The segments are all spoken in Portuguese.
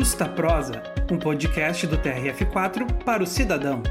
Justa Prosa, um podcast do TRF4 para o cidadão.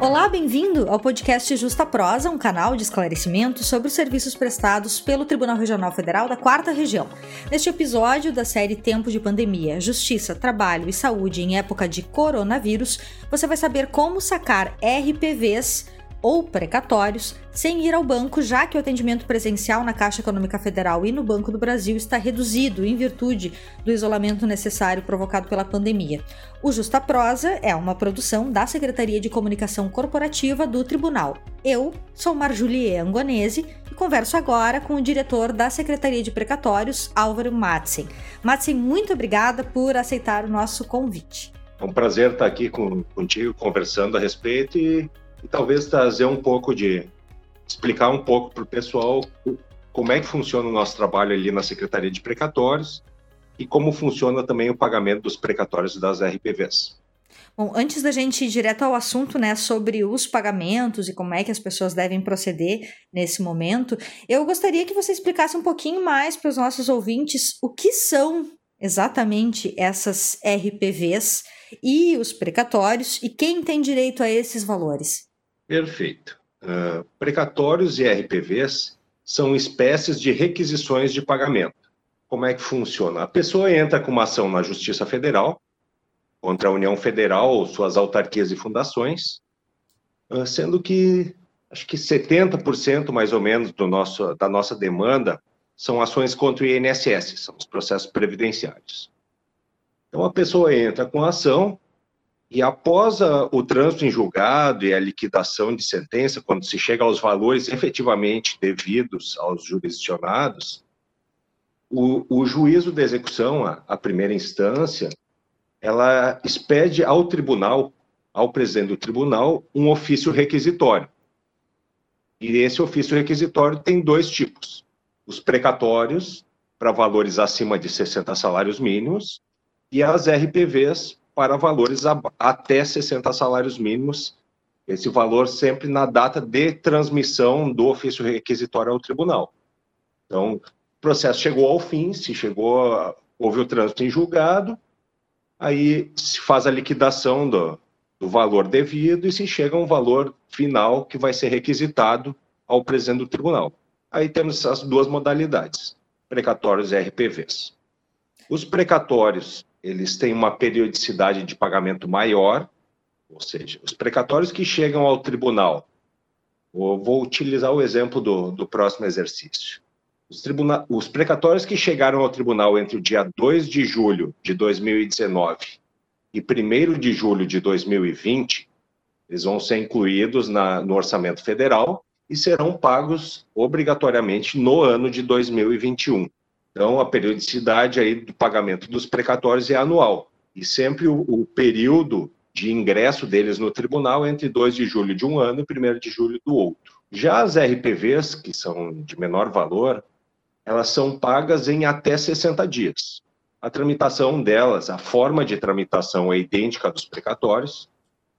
Olá, bem-vindo ao podcast Justa Prosa, um canal de esclarecimento sobre os serviços prestados pelo Tribunal Regional Federal da Quarta Região. Neste episódio da série Tempo de Pandemia, Justiça, Trabalho e Saúde em época de coronavírus, você vai saber como sacar RPVs ou precatórios sem ir ao banco, já que o atendimento presencial na Caixa Econômica Federal e no Banco do Brasil está reduzido em virtude do isolamento necessário provocado pela pandemia. O Justa Prosa é uma produção da Secretaria de Comunicação Corporativa do Tribunal. Eu sou Marjulie Angonese e converso agora com o diretor da Secretaria de Precatórios, Álvaro Matzen. Matzen, muito obrigada por aceitar o nosso convite. É um prazer estar aqui contigo conversando a respeito e e talvez trazer um pouco de explicar um pouco para o pessoal como é que funciona o nosso trabalho ali na Secretaria de Precatórios e como funciona também o pagamento dos precatórios das RPVs. Bom, antes da gente ir direto ao assunto, né, sobre os pagamentos e como é que as pessoas devem proceder nesse momento, eu gostaria que você explicasse um pouquinho mais para os nossos ouvintes o que são exatamente essas RPVs e os precatórios e quem tem direito a esses valores. Perfeito. Uh, precatórios e RPVs são espécies de requisições de pagamento. Como é que funciona? A pessoa entra com uma ação na Justiça Federal contra a União Federal ou suas autarquias e fundações, uh, sendo que acho que 70% mais ou menos do nosso, da nossa demanda são ações contra o INSS, são os processos previdenciários. Então a pessoa entra com a ação, e após a, o trânsito em julgado e a liquidação de sentença, quando se chega aos valores efetivamente devidos aos jurisdicionados, o, o juízo de execução, a, a primeira instância, ela expede ao tribunal, ao presidente do tribunal, um ofício requisitório. E esse ofício requisitório tem dois tipos: os precatórios, para valores acima de 60 salários mínimos, e as RPVs, para valores até 60 salários mínimos, esse valor sempre na data de transmissão do ofício requisitório ao tribunal. Então, o processo chegou ao fim, se chegou, houve o trânsito em julgado, aí se faz a liquidação do, do valor devido e se chega a um valor final que vai ser requisitado ao presidente do tribunal. Aí temos as duas modalidades, precatórios e RPVs. Os precatórios eles têm uma periodicidade de pagamento maior, ou seja, os precatórios que chegam ao tribunal. Vou utilizar o exemplo do, do próximo exercício. Os, tribuna, os precatórios que chegaram ao tribunal entre o dia 2 de julho de 2019 e 1 de julho de 2020, eles vão ser incluídos na, no orçamento federal e serão pagos obrigatoriamente no ano de 2021. Então, a periodicidade aí do pagamento dos precatórios é anual. E sempre o, o período de ingresso deles no tribunal é entre 2 de julho de um ano e 1 de julho do outro. Já as RPVs, que são de menor valor, elas são pagas em até 60 dias. A tramitação delas, a forma de tramitação é idêntica dos precatórios,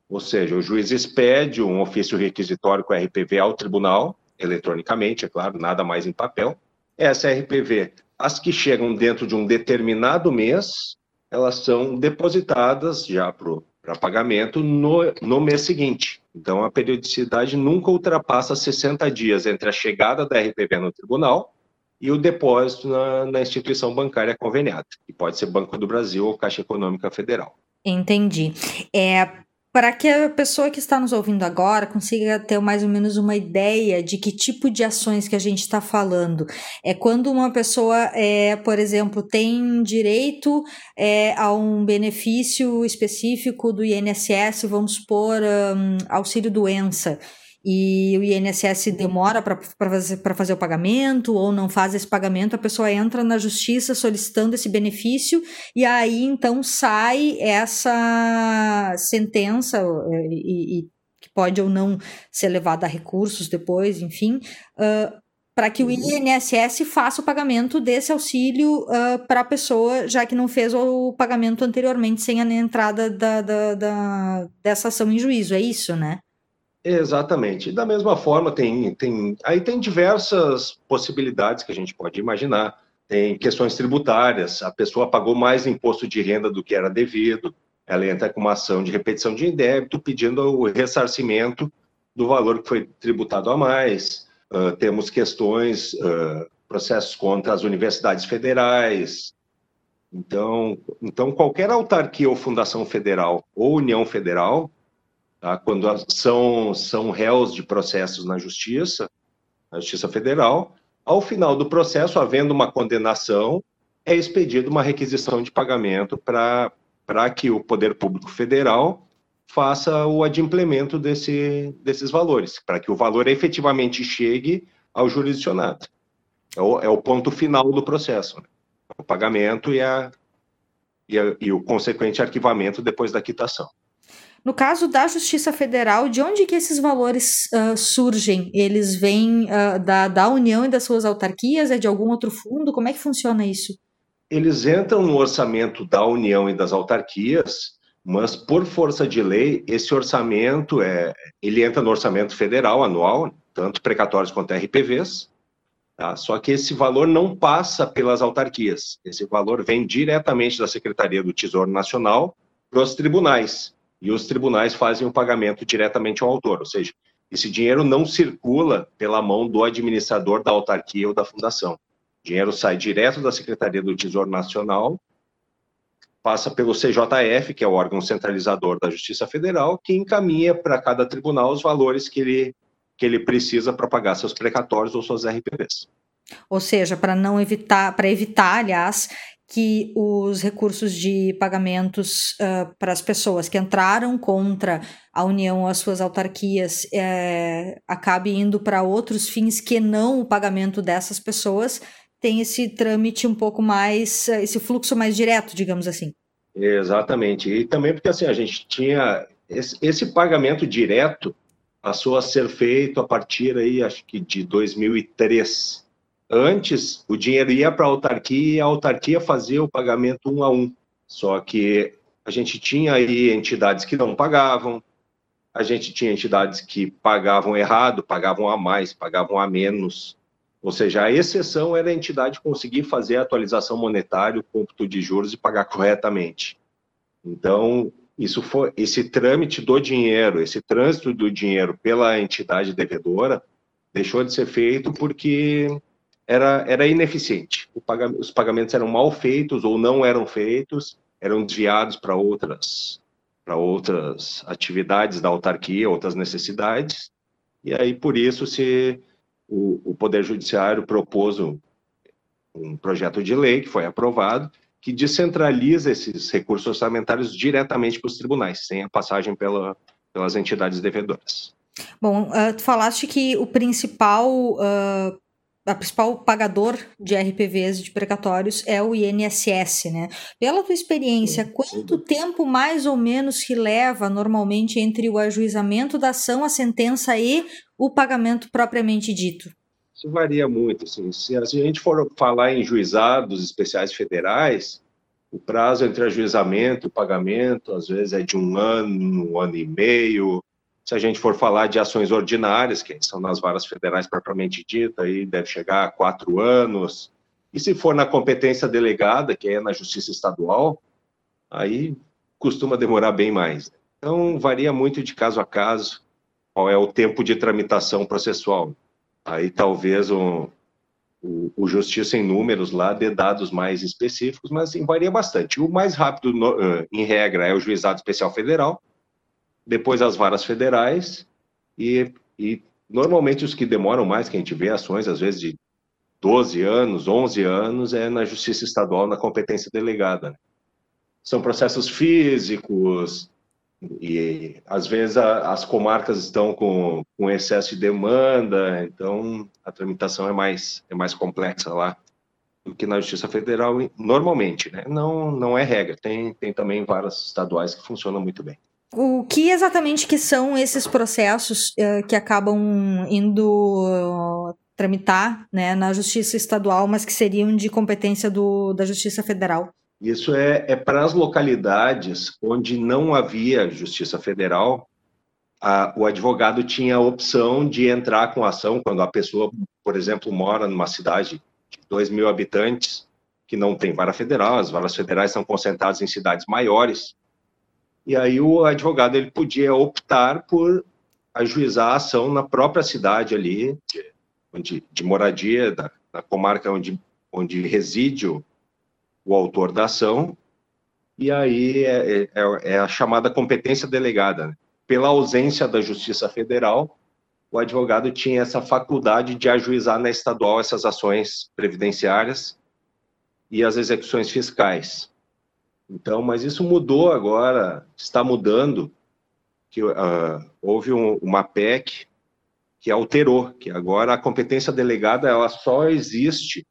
ou seja, o juiz expede um ofício requisitório com a RPV ao tribunal, eletronicamente, é claro, nada mais em papel. Essa RPV as que chegam dentro de um determinado mês, elas são depositadas já para pagamento no, no mês seguinte. Então, a periodicidade nunca ultrapassa 60 dias entre a chegada da RPV no tribunal e o depósito na, na instituição bancária conveniada, que pode ser Banco do Brasil ou Caixa Econômica Federal. Entendi. É, para que a pessoa que está nos ouvindo agora consiga ter mais ou menos uma ideia de que tipo de ações que a gente está falando. É quando uma pessoa, é, por exemplo, tem direito é, a um benefício específico do INSS, vamos supor, um, auxílio doença e o INSS demora para fazer, fazer o pagamento ou não faz esse pagamento, a pessoa entra na justiça solicitando esse benefício e aí então sai essa sentença eh, e, e que pode ou não ser levada a recursos depois, enfim, uh, para que o INSS faça o pagamento desse auxílio uh, para a pessoa, já que não fez o pagamento anteriormente sem a entrada da, da, da, dessa ação em juízo, é isso, né? Exatamente. Da mesma forma, tem, tem, aí tem diversas possibilidades que a gente pode imaginar. tem questões tributárias, a pessoa pagou mais imposto de renda do que era devido, ela entra com uma ação de repetição de débito pedindo o ressarcimento do valor que foi tributado a mais. Uh, temos questões, uh, processos contra as universidades federais. Então, então, qualquer autarquia ou fundação federal ou União Federal, tá, quando são, são réus de processos na Justiça, na Justiça Federal, ao final do processo, havendo uma condenação, é expedida uma requisição de pagamento para que o Poder Público Federal faça o adimplemento desse, desses valores, para que o valor efetivamente chegue ao jurisdicionado. É o, é o ponto final do processo. Né? O pagamento e, a, e, a, e o consequente arquivamento depois da quitação. No caso da Justiça Federal, de onde que esses valores uh, surgem? Eles vêm uh, da, da União e das suas autarquias? É de algum outro fundo? Como é que funciona isso? Eles entram no orçamento da União e das autarquias, mas por força de lei, esse orçamento é, ele entra no orçamento federal anual, tanto precatórios quanto RPVs, tá? só que esse valor não passa pelas autarquias, esse valor vem diretamente da Secretaria do Tesouro Nacional para os tribunais, e os tribunais fazem o pagamento diretamente ao autor, ou seja, esse dinheiro não circula pela mão do administrador da autarquia ou da fundação. O dinheiro sai direto da Secretaria do Tesouro Nacional passa pelo CJF, que é o órgão centralizador da Justiça Federal, que encaminha para cada tribunal os valores que ele, que ele precisa para pagar seus precatórios ou suas RPVs. Ou seja, para não evitar, para evitar, aliás, que os recursos de pagamentos uh, para as pessoas que entraram contra a União ou as suas autarquias é, acabe indo para outros fins que não o pagamento dessas pessoas, tem esse trâmite um pouco mais, esse fluxo mais direto, digamos assim. Exatamente. E também porque assim, a gente tinha esse, esse pagamento direto passou a ser feito a partir aí, acho que de 2003. Antes, o dinheiro ia para a autarquia e a autarquia fazia o pagamento um a um. Só que a gente tinha aí entidades que não pagavam, a gente tinha entidades que pagavam errado, pagavam a mais, pagavam a menos. Ou seja, a exceção era a entidade conseguir fazer a atualização monetária, o cômputo de juros e pagar corretamente. Então, isso foi esse trâmite do dinheiro, esse trânsito do dinheiro pela entidade devedora deixou de ser feito porque era, era ineficiente. Os pagamentos eram mal feitos ou não eram feitos, eram desviados para outras para outras atividades da autarquia, outras necessidades, e aí por isso se o, o Poder Judiciário propôs um, um projeto de lei que foi aprovado, que descentraliza esses recursos orçamentários diretamente para os tribunais, sem a passagem pela, pelas entidades devedoras. Bom, uh, tu falaste que o principal, uh, a principal pagador de RPVs de precatórios é o INSS, né? Pela tua experiência, quanto tempo mais ou menos que leva normalmente entre o ajuizamento da ação, a sentença e o pagamento propriamente dito? Isso varia muito. Assim. Se a gente for falar em juizados especiais federais, o prazo entre ajuizamento e pagamento, às vezes, é de um ano, um ano e meio. Se a gente for falar de ações ordinárias, que são nas varas federais propriamente dita, aí deve chegar a quatro anos. E se for na competência delegada, que é na justiça estadual, aí costuma demorar bem mais. Então, varia muito de caso a caso qual é o tempo de tramitação processual. Aí talvez o, o, o Justiça em números lá dê dados mais específicos, mas assim, varia bastante. O mais rápido, no, uh, em regra, é o Juizado Especial Federal, depois as varas federais e, e normalmente os que demoram mais, que a gente vê ações às vezes de 12 anos, 11 anos, é na Justiça Estadual, na competência delegada. Né? São processos físicos, e às vezes a, as comarcas estão com, com excesso de demanda, então a tramitação é mais, é mais complexa lá do que na Justiça Federal normalmente, né? Não, não é regra, tem, tem também várias estaduais que funcionam muito bem. O que exatamente que são esses processos uh, que acabam indo uh, tramitar né, na Justiça Estadual, mas que seriam de competência do, da Justiça Federal? Isso é, é para as localidades onde não havia justiça federal, a, o advogado tinha a opção de entrar com ação quando a pessoa, por exemplo, mora numa cidade de 2 mil habitantes, que não tem vara federal, as varas federais são concentradas em cidades maiores, e aí o advogado ele podia optar por ajuizar a ação na própria cidade ali, de, onde, de moradia, da, na comarca onde, onde reside o, o autor da ação, e aí é, é, é a chamada competência delegada. Né? Pela ausência da Justiça Federal, o advogado tinha essa faculdade de ajuizar na estadual essas ações previdenciárias e as execuções fiscais. Então, mas isso mudou agora, está mudando, que uh, houve um, uma PEC que alterou, que agora a competência delegada ela só existe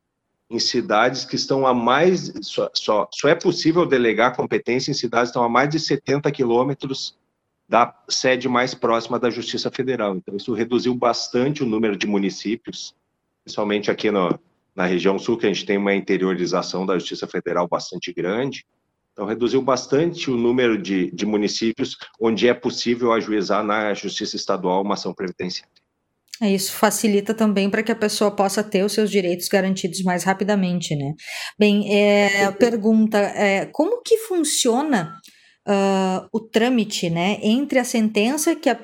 em cidades que estão a mais, só, só, só é possível delegar competência em cidades que estão a mais de 70 quilômetros da sede mais próxima da Justiça Federal. Então, isso reduziu bastante o número de municípios, principalmente aqui no, na região sul, que a gente tem uma interiorização da Justiça Federal bastante grande. Então, reduziu bastante o número de, de municípios onde é possível ajuizar na Justiça Estadual uma ação previdenciária. É, isso facilita também para que a pessoa possa ter os seus direitos garantidos mais rapidamente, né? Bem, é, pergunta, é, como que funciona uh, o trâmite, né, entre a sentença que a,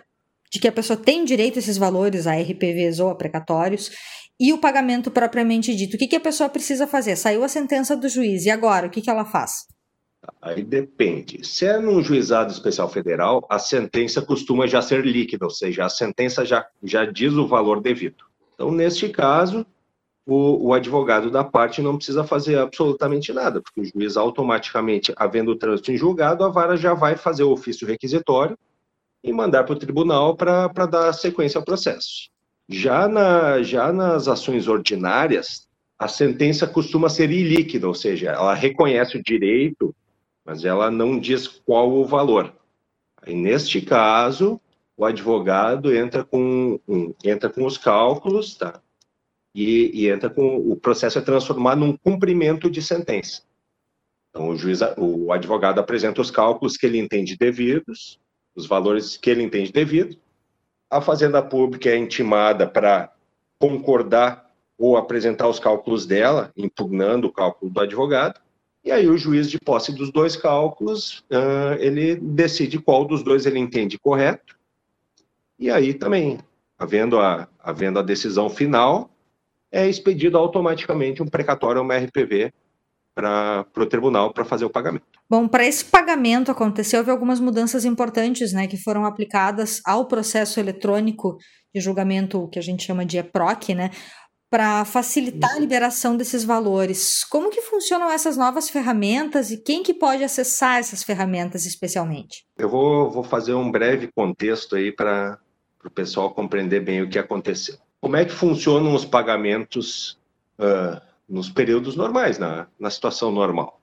de que a pessoa tem direito a esses valores, a RPVs ou a precatórios, e o pagamento propriamente dito. O que, que a pessoa precisa fazer? Saiu a sentença do juiz, e agora? O que, que ela faz? Aí depende. Se é num juizado especial federal, a sentença costuma já ser líquida, ou seja, a sentença já, já diz o valor devido. Então, neste caso, o, o, advogado da parte não precisa fazer absolutamente nada, porque o juiz automaticamente, havendo o trânsito em julgado, a vara já vai fazer o ofício requisitório e mandar para o tribunal para dar sequência ao processo. Já, na, já nas ações ordinárias, a sentença costuma ser ilíquida, ou seja, ela reconhece o direito, mas ela não diz qual o valor. Aí, neste caso, o advogado entra com, um, entra com os cálculos, tá? e, e entra com o processo é transformado num cumprimento de sentença. Então, o, juiz, o advogado apresenta os cálculos que ele entende devidos, os valores que ele entende devido. A Fazenda Pública é intimada para concordar ou apresentar os cálculos dela, impugnando o cálculo do advogado. E aí o juiz, de posse dos dois cálculos, uh, ele decide qual dos dois ele entende correto. E aí também, havendo a, havendo a decisão final, é expedido automaticamente um precatório, uma RPV, para o tribunal para fazer o pagamento. Bom, para esse pagamento acontecer, houve algumas mudanças importantes né, que foram aplicadas ao processo eletrônico de julgamento, que a gente chama de EPROC, né, para facilitar a liberação desses valores. Como que funcionam essas novas ferramentas e quem que pode acessar essas ferramentas especialmente? Eu vou, vou fazer um breve contexto aí para o pessoal compreender bem o que aconteceu. Como é que funcionam os pagamentos uh, nos períodos normais, na, na situação normal?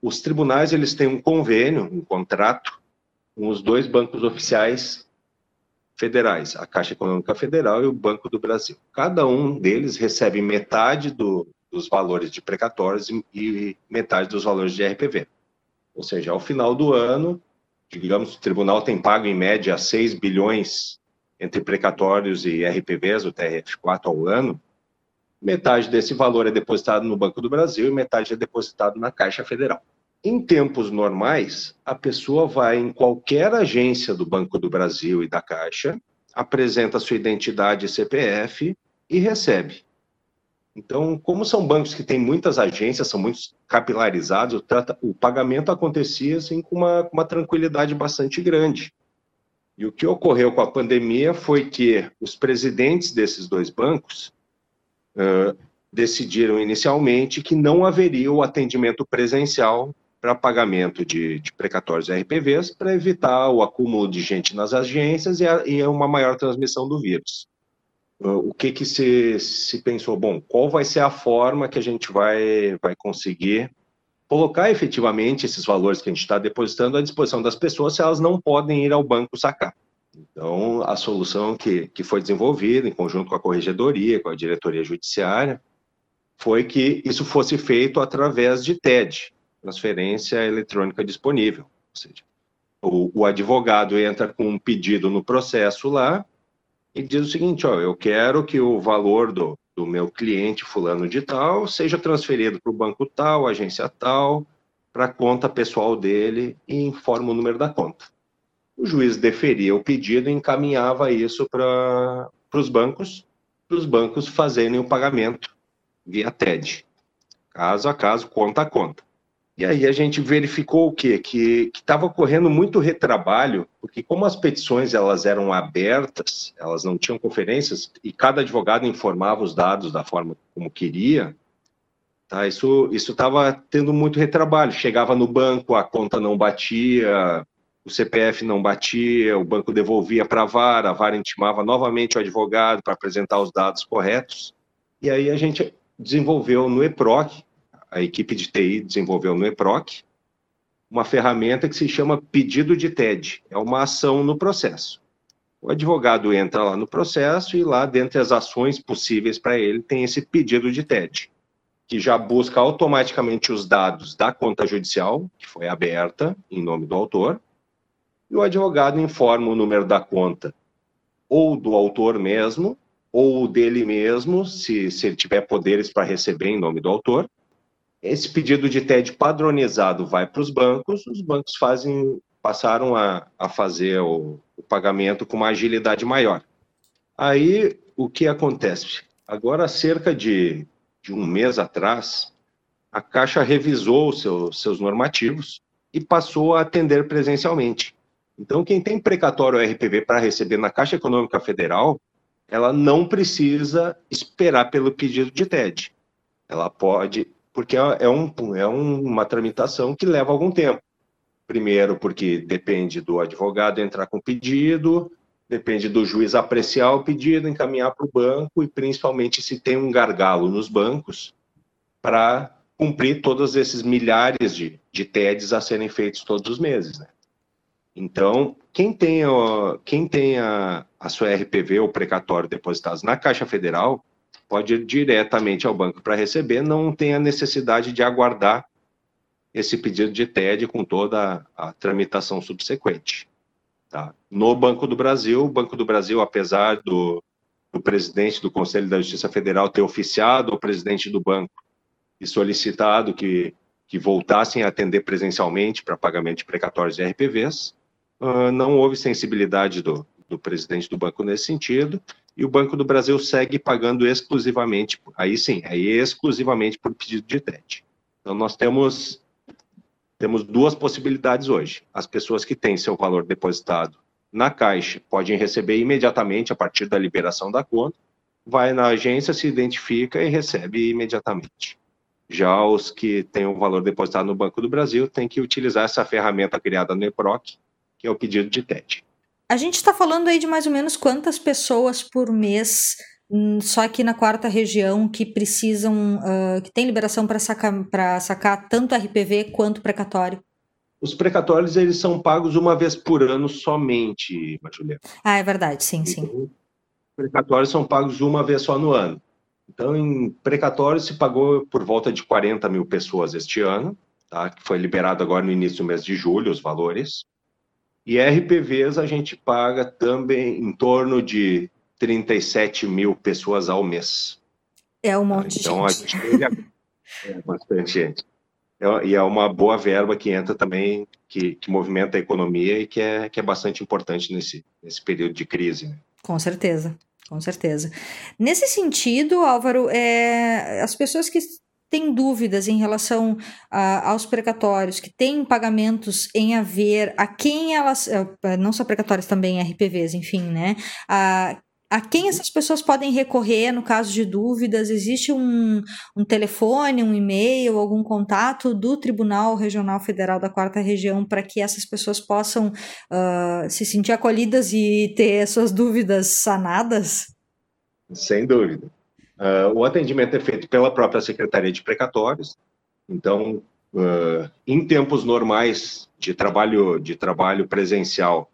Os tribunais eles têm um convênio, um contrato com os dois bancos oficiais federais, a Caixa Econômica Federal e o Banco do Brasil. Cada um deles recebe metade do, dos valores de precatórios e, e metade dos valores de RPV. Ou seja, ao final do ano, digamos, o tribunal tem pago em média 6 bilhões entre precatórios e RPVs, o TRF4 ao ano, metade desse valor é depositado no Banco do Brasil e metade é depositado na Caixa Federal. Em tempos normais, a pessoa vai em qualquer agência do Banco do Brasil e da Caixa, apresenta sua identidade e CPF e recebe. Então, como são bancos que têm muitas agências, são muito capilarizados, o, trata, o pagamento acontecia assim, com uma, uma tranquilidade bastante grande. E o que ocorreu com a pandemia foi que os presidentes desses dois bancos uh, decidiram inicialmente que não haveria o atendimento presencial para pagamento de, de precatórios RPVs para evitar o acúmulo de gente nas agências e, a, e uma maior transmissão do vírus. O que, que se, se pensou? Bom, qual vai ser a forma que a gente vai, vai conseguir colocar efetivamente esses valores que a gente está depositando à disposição das pessoas se elas não podem ir ao banco sacar. Então, a solução que, que foi desenvolvida em conjunto com a corregedoria, com a diretoria judiciária, foi que isso fosse feito através de TED, transferência eletrônica disponível. Ou seja, o, o advogado entra com um pedido no processo lá e diz o seguinte: ó, eu quero que o valor do, do meu cliente fulano de tal seja transferido para o banco tal, agência tal, para a conta pessoal dele e informa o número da conta. O juiz deferia o pedido e encaminhava isso para os bancos, para os bancos fazerem o pagamento via TED, caso a caso, conta a conta. E aí a gente verificou o quê? Que estava ocorrendo muito retrabalho, porque como as petições elas eram abertas, elas não tinham conferências, e cada advogado informava os dados da forma como queria, tá? isso estava tendo muito retrabalho. Chegava no banco, a conta não batia, o CPF não batia, o banco devolvia para a VAR, a VAR intimava novamente o advogado para apresentar os dados corretos, e aí a gente desenvolveu no EPROC, a equipe de TI desenvolveu no EPROC, uma ferramenta que se chama pedido de TED. É uma ação no processo. O advogado entra lá no processo e lá, dentre as ações possíveis para ele, tem esse pedido de TED, que já busca automaticamente os dados da conta judicial, que foi aberta em nome do autor, e o advogado informa o número da conta ou do autor mesmo, ou dele mesmo, se, se ele tiver poderes para receber em nome do autor, esse pedido de TED padronizado vai para os bancos, os bancos fazem, passaram a, a fazer o, o pagamento com uma agilidade maior. Aí, o que acontece? Agora, cerca de, de um mês atrás, a Caixa revisou seu, seus normativos e passou a atender presencialmente. Então, quem tem precatório RPV para receber na Caixa Econômica Federal, ela não precisa esperar pelo pedido de TED. Ela pode porque é, é, um, é uma tramitação que leva algum tempo. Primeiro, porque depende do advogado entrar com o pedido, depende do juiz apreciar o pedido, encaminhar para o banco e principalmente se tem um gargalo nos bancos para cumprir todos esses milhares de, de TEDs a serem feitos todos os meses. Né? Então, quem tem, quem tem a, a sua RPV ou precatório depositados na Caixa Federal, pode ir diretamente ao banco para receber, não tem a necessidade de aguardar esse pedido de TED com toda a tramitação subsequente. Tá? No Banco do Brasil, o Banco do Brasil, apesar do, do presidente do Conselho da Justiça Federal ter oficiado o presidente do banco e solicitado que, que voltassem a atender presencialmente para pagamento de precatórios e RPVs, uh, não houve sensibilidade do, do presidente do banco nesse sentido, e o Banco do Brasil segue pagando exclusivamente, aí sim, aí exclusivamente por pedido de TED. Então, nós temos, temos duas possibilidades hoje. As pessoas que têm seu valor depositado na Caixa podem receber imediatamente a partir da liberação da conta, vai na agência, se identifica e recebe imediatamente. Já os que têm o valor depositado no Banco do Brasil têm que utilizar essa ferramenta criada no EPROC, que é o pedido de TED. A gente está falando aí de mais ou menos quantas pessoas por mês, hum, só aqui na quarta região, que precisam, uh, que tem liberação para sacar, sacar tanto RPV quanto precatório? Os precatórios, eles são pagos uma vez por ano somente, Juliana. Ah, é verdade, sim, sim. Então, precatórios são pagos uma vez só no ano. Então, em precatórios se pagou por volta de 40 mil pessoas este ano, tá? que foi liberado agora no início do mês de julho, os valores. E RPVs a gente paga também em torno de 37 mil pessoas ao mês. É um monte então, de gente. Então, a gente é bastante gente. É, e é uma boa verba que entra também, que, que movimenta a economia e que é, que é bastante importante nesse, nesse período de crise. Né? Com certeza. Com certeza. Nesse sentido, Álvaro, é, as pessoas que tem dúvidas em relação a, aos precatórios, que têm pagamentos em haver, a quem elas, eh, não só precatórios, também RPVs, enfim, né? A, a quem essas pessoas podem recorrer no caso de dúvidas? Existe um, um telefone, um e-mail, algum contato do Tribunal Regional Federal da Quarta Região para que essas pessoas possam uh, se sentir acolhidas e ter suas dúvidas sanadas? Sem dúvida. Uh, o atendimento é feito pela própria Secretaria de Precatórios. Então, uh, em tempos normais de trabalho, de trabalho presencial,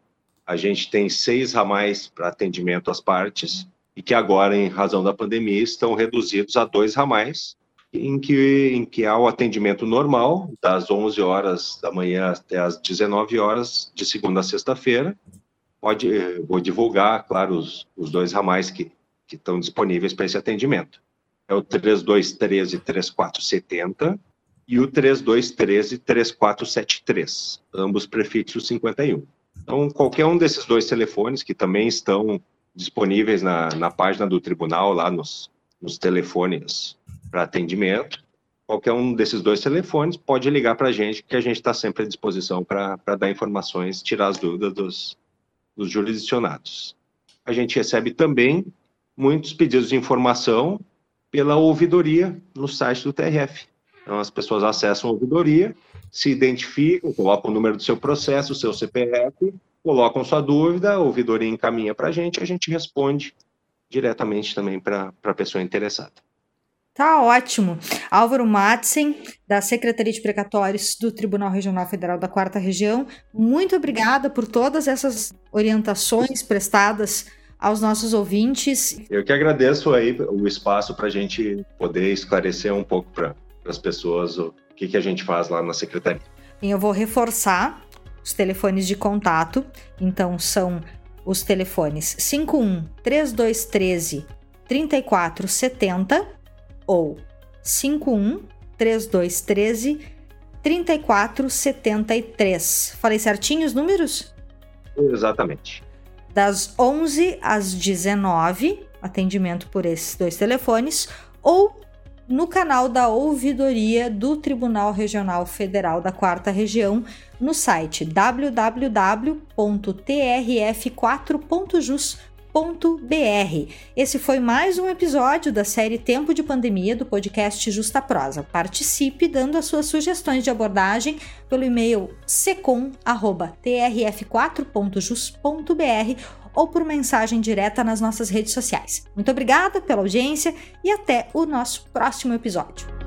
a gente tem seis ramais para atendimento às partes e que agora, em razão da pandemia, estão reduzidos a dois ramais, em que, em que há o atendimento normal, das 11 horas da manhã até as 19 horas, de segunda a sexta-feira. Pode, vou divulgar, claro, os, os dois ramais que, que estão disponíveis para esse atendimento. é o 3213 3470 e o 3213 3473, ambos prefixos 51. Então, qualquer um desses dois telefones, que também estão disponíveis na, na página do tribunal, lá nos, nos telefones para atendimento, qualquer um desses dois telefones pode ligar para a gente, que a gente está sempre à disposição para dar informações, tirar as dúvidas dos, dos jurisdicionados. A gente recebe também muitos pedidos de informação pela ouvidoria no site do TRF. Então, as pessoas acessam a ouvidoria, se identificam, colocam o número do seu processo, o seu CPF, colocam sua dúvida, a ouvidoria encaminha para a gente, a gente responde diretamente também para a pessoa interessada. Tá ótimo. Álvaro Matzen, da Secretaria de Precatórios do Tribunal Regional Federal da Quarta Região, muito obrigada por todas essas orientações prestadas aos nossos ouvintes. Eu que agradeço aí o espaço para a gente poder esclarecer um pouco para as pessoas o que, que a gente faz lá na Secretaria. Eu vou reforçar os telefones de contato, então são os telefones 51 3213 3470 ou 51 3213 3473. Falei certinho os números? Exatamente. Das 11 às 19, atendimento por esses dois telefones, ou no canal da ouvidoria do Tribunal Regional Federal da Quarta Região no site www.trf4.jus.br esse foi mais um episódio da série Tempo de Pandemia do podcast Justa Prosa. Participe dando as suas sugestões de abordagem pelo e-mail secom@trf4.jus.br ou por mensagem direta nas nossas redes sociais. Muito obrigada pela audiência e até o nosso próximo episódio.